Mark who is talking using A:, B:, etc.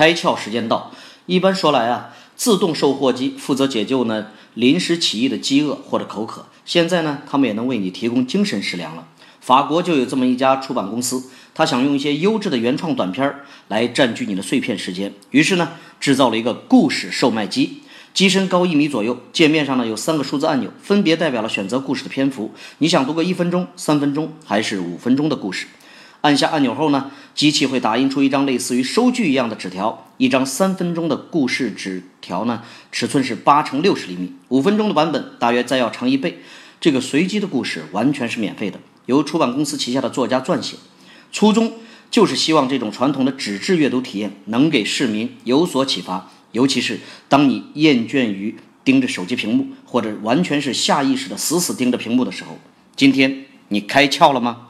A: 开窍时间到。一般说来啊，自动售货机负责解救呢临时起意的饥饿或者口渴。现在呢，他们也能为你提供精神食粮了。法国就有这么一家出版公司，他想用一些优质的原创短片来占据你的碎片时间，于是呢，制造了一个故事售卖机。机身高一米左右，界面上呢有三个数字按钮，分别代表了选择故事的篇幅。你想读个一分钟、三分钟还是五分钟的故事？按下按钮后呢，机器会打印出一张类似于收据一样的纸条。一张三分钟的故事纸条呢，尺寸是八乘六十厘米，五分钟的版本大约再要长一倍。这个随机的故事完全是免费的，由出版公司旗下的作家撰写，初衷就是希望这种传统的纸质阅读体验能给市民有所启发。尤其是当你厌倦于盯着手机屏幕，或者完全是下意识的死死盯着屏幕的时候，今天你开窍了吗？